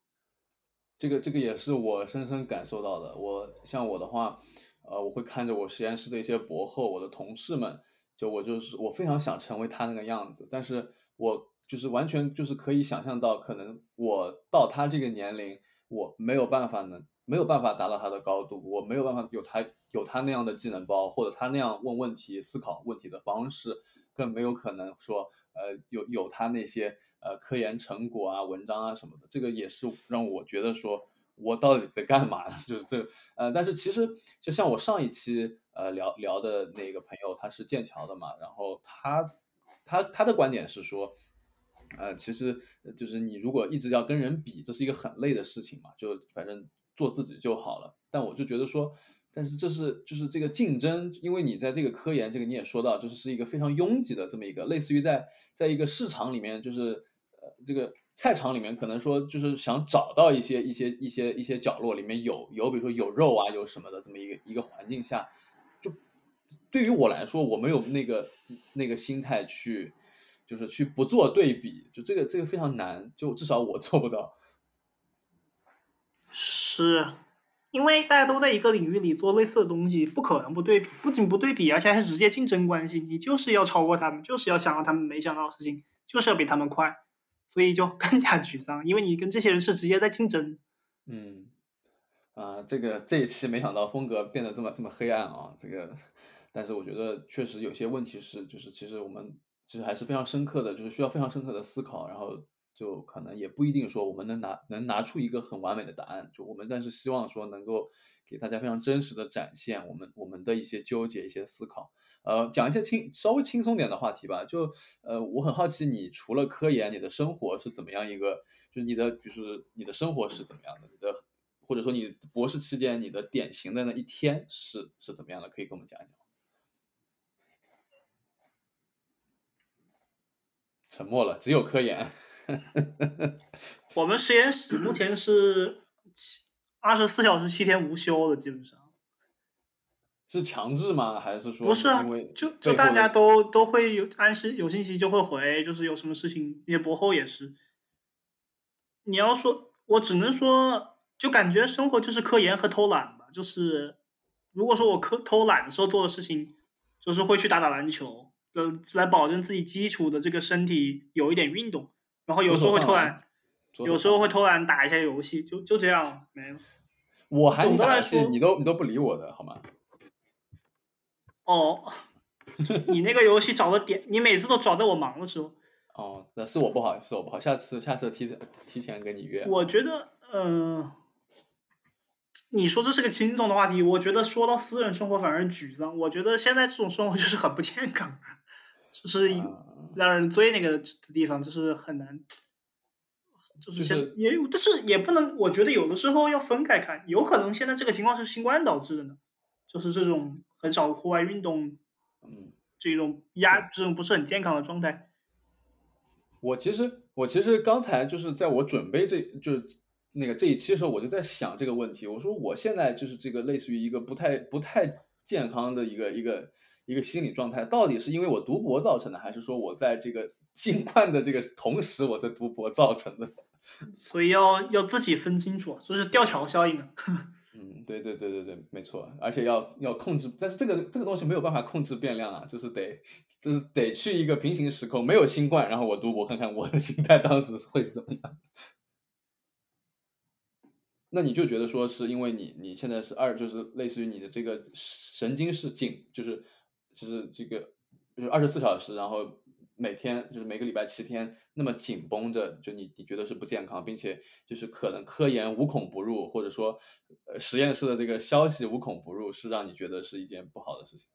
这个这个也是我深深感受到的。我像我的话，呃，我会看着我实验室的一些博后，我的同事们。就我就是我非常想成为他那个样子，但是我就是完全就是可以想象到，可能我到他这个年龄，我没有办法能没有办法达到他的高度，我没有办法有他有他那样的技能包，或者他那样问问题、思考问题的方式，更没有可能说呃有有他那些呃科研成果啊、文章啊什么的。这个也是让我觉得说。我到底在干嘛？就是这，呃，但是其实就像我上一期呃聊聊的那个朋友，他是剑桥的嘛，然后他他他的观点是说，呃，其实就是你如果一直要跟人比，这是一个很累的事情嘛，就反正做自己就好了。但我就觉得说，但是这是就是这个竞争，因为你在这个科研这个你也说到，就是是一个非常拥挤的这么一个，类似于在在一个市场里面，就是呃这个。菜场里面可能说就是想找到一些一些一些一些角落里面有有比如说有肉啊有什么的这么一个一个环境下，就对于我来说我没有那个那个心态去就是去不做对比，就这个这个非常难，就至少我 做不到。是，因为大家都在一个领域里做类似的东西，不可能不对比，不仅不对比，而且还是直接竞争关系，你就是要超过他们，就是要想到他们没想到的事情，就是要比他们快。所以就 更加沮丧，因为你跟这些人是直接在竞争。嗯，啊，这个这一期没想到风格变得这么这么黑暗啊，这个，但是我觉得确实有些问题是，就是其实我们其实还是非常深刻的，就是需要非常深刻的思考，然后就可能也不一定说我们能拿能拿出一个很完美的答案，就我们但是希望说能够给大家非常真实的展现我们我们的一些纠结一些思考。呃，讲一些轻稍微轻松点的话题吧。就呃，我很好奇，你除了科研，你的生活是怎么样一个？就是你的，就是你的生活是怎么样的？你的或者说你博士期间你的典型的那一天是是怎么样的？可以跟我们讲一讲。沉默了，只有科研。我们实验室目前是七二十四小时七天无休的，基本上。是强制吗？还是说不是啊？就就大家都都会有按时有信息就会回，就是有什么事情，那些博后也是。你要说，我只能说，就感觉生活就是科研和偷懒吧。就是如果说我科偷懒的时候做的事情，就是会去打打篮球，呃，来保证自己基础的这个身体有一点运动。然后有时候会偷懒，有时候会偷懒打一下游戏，就就这样没了。我还总的来说，你都你都不理我的好吗？哦，你那个游戏找的点，你每次都找在我忙的时候。哦，那是我不好，是我不好，下次下次提前提前跟你约。我觉得，嗯，你说这是个轻松的话题，我觉得说到私人生活反而沮丧。我觉得现在这种生活就是很不健康，就是让人追那个的地方，就是很难，就是现也有，但是也不能，我觉得有的时候要分开看，有可能现在这个情况是新冠导致的呢，就是这种。很少户外运动，嗯，这种压这种不是很健康的状态。我其实我其实刚才就是在我准备这就是那个这一期的时候，我就在想这个问题。我说我现在就是这个类似于一个不太不太健康的一个一个一个心理状态，到底是因为我读博造成的，还是说我在这个 新冠的这个同时我在读博造成的？所以要要自己分清楚，这是吊桥效应啊。嗯，对对对对对，没错，而且要要控制，但是这个这个东西没有办法控制变量啊，就是得就是得去一个平行时空，没有新冠，然后我读博看看我的心态当时会是怎么样。那你就觉得说是因为你你现在是二，就是类似于你的这个神经是紧，就是就是这个就是二十四小时，然后每天就是每个礼拜七天那么紧绷着，就你你觉得是不健康，并且就是可能科研无孔不入，或者说呃实验室的这个消息无孔不入，是让你觉得是一件不好的事情。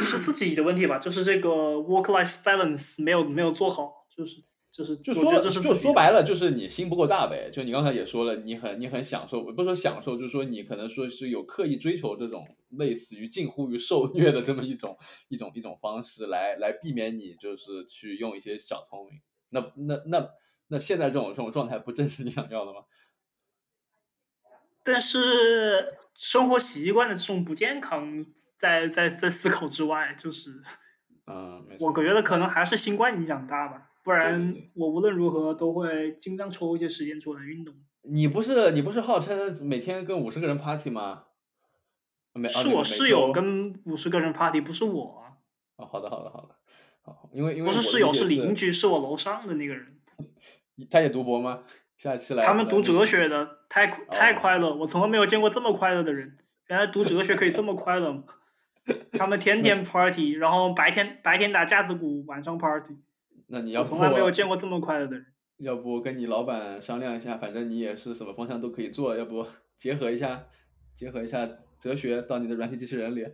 是自己的问题吧，就是这个 work-life balance 没有没有做好，就是就是就说这是就说白了，就是你心不够大呗。就你刚才也说了，你很你很享受，不是说享受，就是说你可能说是有刻意追求这种类似于近乎于受虐的这么一种一种一种方式来来避免你就是去用一些小聪明。那那那那现在这种这种状态，不正是你想要的吗？但是生活习惯的这种不健康，在在在思考之外，就是嗯，我觉得可能还是新冠影响大吧。不然我无论如何都会尽量抽一些时间出来运动。你不是你不是号称每天跟五十个人 party 吗？是我室友跟五十个人 party，不是我。哦，好的好的好的，好，因为因为不是室友是邻居，是我楼上的那个人。他也读博吗？下期来。他们读哲学的，太太快乐，我从来没有见过这么快乐的人。原来读哲学可以这么快乐吗？他们天天 party，然后白天白天打架子鼓，晚上 party。那你要从来没有见过这么快乐的人。要不跟你老板商量一下，反正你也是什么方向都可以做，要不 结合一下，结合一下哲学到你的软体机器人里。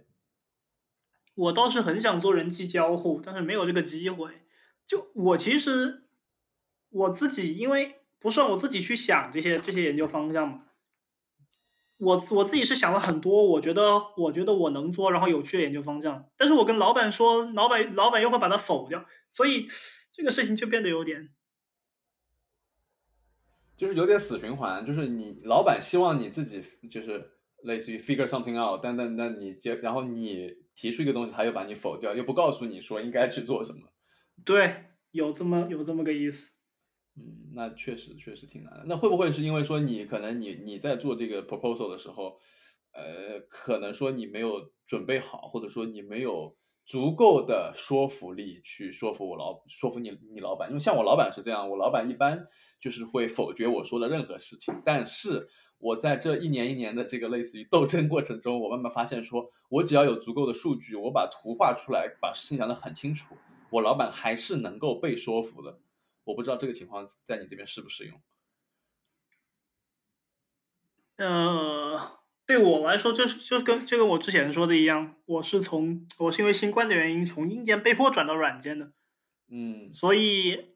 我倒是很想做人机交互，但是没有这个机会。就我其实我自己，因为不算我自己去想这些这些研究方向嘛。我我自己是想了很多，我觉得我觉得我能做，然后有趣的研究方向。但是我跟老板说，老板老板又会把它否掉，所以这个事情就变得有点，就是有点死循环。就是你老板希望你自己就是类似于 figure something out，但但但你接然后你提出一个东西，他又把你否掉，又不告诉你说应该去做什么。对，有这么有这么个意思。嗯，那确实确实挺难的。那会不会是因为说你可能你你在做这个 proposal 的时候，呃，可能说你没有准备好，或者说你没有足够的说服力去说服我老说服你你老板？因为像我老板是这样，我老板一般就是会否决我说的任何事情。但是我在这一年一年的这个类似于斗争过程中，我慢慢发现，说我只要有足够的数据，我把图画出来，把事情讲得很清楚，我老板还是能够被说服的。我不知道这个情况在你这边适不适用。呃，对我来说，就是就跟就跟我之前说的一样，我是从我是因为新冠的原因从硬件被迫转到软件的，嗯，所以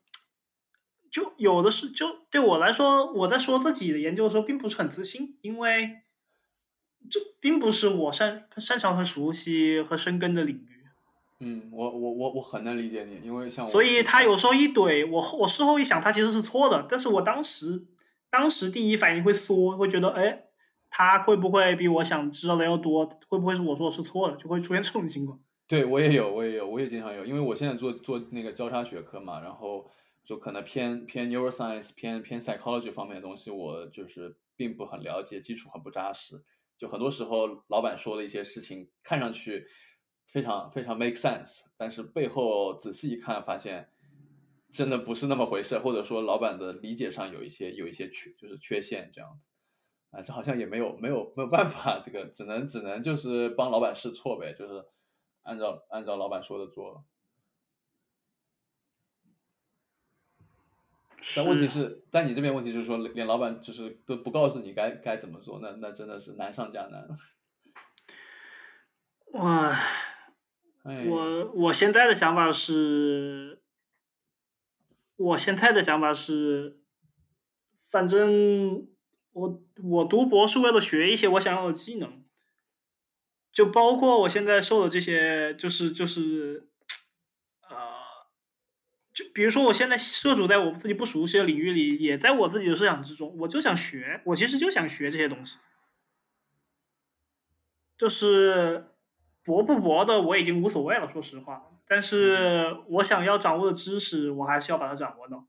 就有的是就对我来说，我在说自己的研究的时候，并不是很自信，因为这并不是我擅擅长和熟悉和深耕的领域。嗯，我我我我很能理解你，因为像所以他有时候一怼我，我事后一想，他其实是错的。但是我当时当时第一反应会缩，会觉得，哎，他会不会比我想知道的要多？会不会是我说的是错的？就会出现这种情况。对我也有，我也有，我也经常有，因为我现在做做那个交叉学科嘛，然后就可能偏偏 neuroscience 偏偏 psychology 方面的东西，我就是并不很了解，基础很不扎实。就很多时候老板说的一些事情，看上去。非常非常 make sense，但是背后仔细一看，发现真的不是那么回事，或者说老板的理解上有一些有一些缺，就是缺陷这样子，啊，这好像也没有没有没有办法，这个只能只能就是帮老板试错呗，就是按照按照老板说的做。但问题是，但你这边问题就是说，连老板就是都不告诉你该该怎么做，那那真的是难上加难。哇。我我现在的想法是，我现在的想法是，反正我我读博是为了学一些我想要的技能，就包括我现在受的这些，就是就是，呃，就比如说，我现在涉足在我自己不熟悉的领域里，也在我自己的设想之中，我就想学，我其实就想学这些东西。就是博不博的，我已经无所谓了，说实话。但是我想要掌握的知识，我还是要把它掌握到。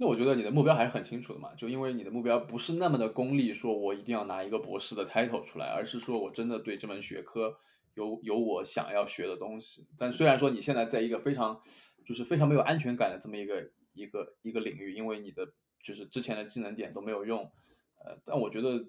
那我觉得你的目标还是很清楚的嘛，就因为你的目标不是那么的功利，说我一定要拿一个博士的 title 出来，而是说我真的对这门学科有有我想要学的东西。但虽然说你现在在一个非常就是非常没有安全感的这么一个一个一个领域，因为你的就是之前的技能点都没有用，呃，但我觉得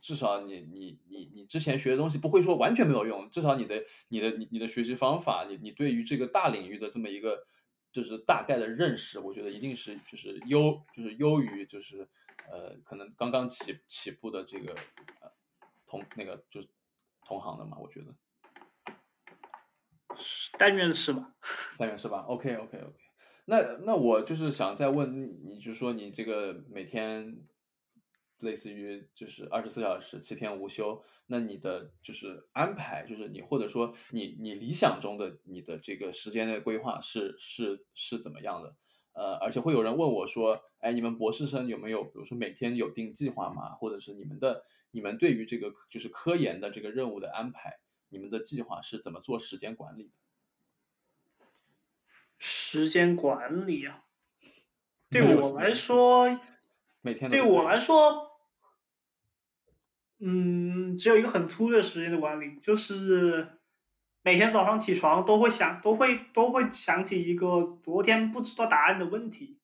至少你你你你之前学的东西不会说完全没有用，至少你的你的你你的学习方法，你你对于这个大领域的这么一个。就是大概的认识，我觉得一定是就是优就是优于就是呃可能刚刚起起步的这个呃同那个就是同行的嘛，我觉得。但愿 是吧？但愿是吧？OK OK OK。那那我就是想再问你，就是说你这个每天。类似于就是二十四小时七天无休，那你的就是安排，就是你或者说你你理想中的你的这个时间的规划是是是怎么样的？呃，而且会有人问我说，哎，你们博士生有没有比如说每天有定计划吗？或者是你们的你们对于这个就是科研的这个任务的安排，你们的计划是怎么做时间管理的？时间管理啊，对我来说，每天对我来说。嗯，只有一个很粗略时间的管理，就是每天早上起床都会想，都会都会想起一个昨天不知道答案的问题，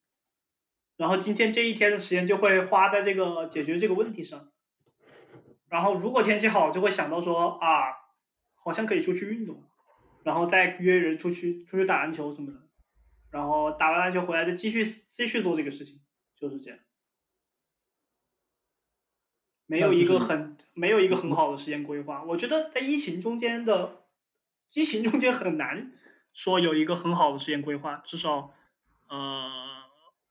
然后今天这一天的时间就会花在这个解决这个问题上。然后如果天气好，就会想到说啊，好像可以出去运动，然后再约人出去出去打篮球什么的，然后打完篮球回来再继续继续做这个事情，就是这样。没有一个很没有一个很好的时间规划，我觉得在疫情中间的疫情中间很难说有一个很好的时间规划，至少呃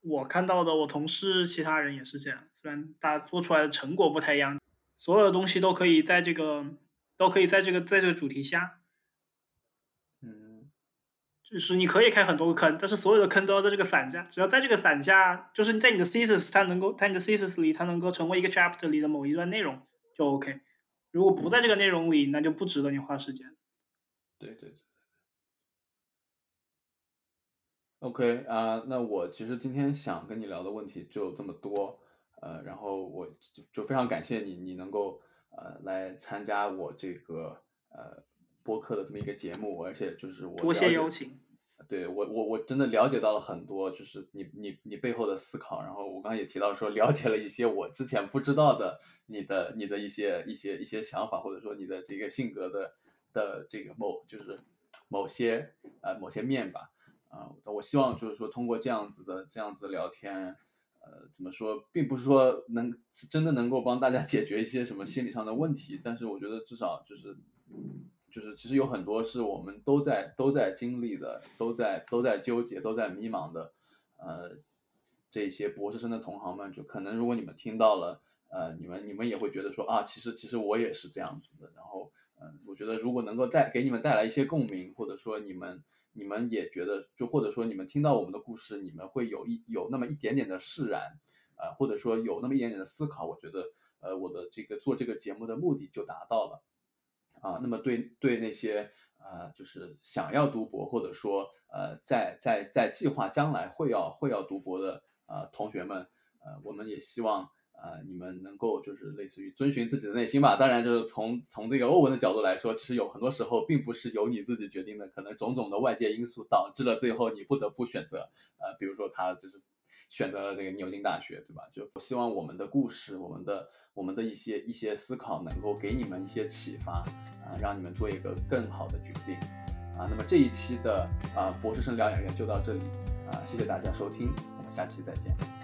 我看到的我同事其他人也是这样，虽然大家做出来的成果不太一样，所有的东西都可以在这个都可以在这个在这个主题下。就是你可以开很多个坑，但是所有的坑都要在这个伞下。只要在这个伞下，就是在你的 thesis 它能够，在你的 thesis 里它能够成为一个 chapter 里的某一段内容就 OK。如果不在这个内容里，那就不值得你花时间。对对对。OK 啊，那我其实今天想跟你聊的问题就这么多，呃，然后我就就非常感谢你，你能够呃来参加我这个呃。播客的这么一个节目，而且就是我多谢邀请，对我我我真的了解到了很多，就是你你你背后的思考。然后我刚刚也提到说，了解了一些我之前不知道的你的你的一些一些一些想法，或者说你的这个性格的的这个某就是某些呃某些面吧。啊，我希望就是说通过这样子的这样子聊天，呃，怎么说，并不是说能真的能够帮大家解决一些什么心理上的问题，但是我觉得至少就是。就是其实有很多是我们都在都在经历的，都在都在纠结，都在迷茫的，呃，这些博士生的同行们，就可能如果你们听到了，呃，你们你们也会觉得说啊，其实其实我也是这样子的。然后，嗯，我觉得如果能够带给你们带来一些共鸣，或者说你们你们也觉得，就或者说你们听到我们的故事，你们会有一有那么一点点的释然，呃，或者说有那么一点点的思考，我觉得，呃，我的这个做这个节目的目的就达到了。啊，那么对对那些呃，就是想要读博或者说呃，在在在计划将来会要会要读博的呃同学们，呃，我们也希望呃你们能够就是类似于遵循自己的内心吧。当然，就是从从这个欧文的角度来说，其实有很多时候并不是由你自己决定的，可能种种的外界因素导致了最后你不得不选择呃，比如说他就是。选择了这个牛津大学，对吧？就我希望我们的故事，我们的我们的一些一些思考，能够给你们一些启发，啊，让你们做一个更好的决定，啊。那么这一期的啊博士生疗养院就到这里，啊，谢谢大家收听，我们下期再见。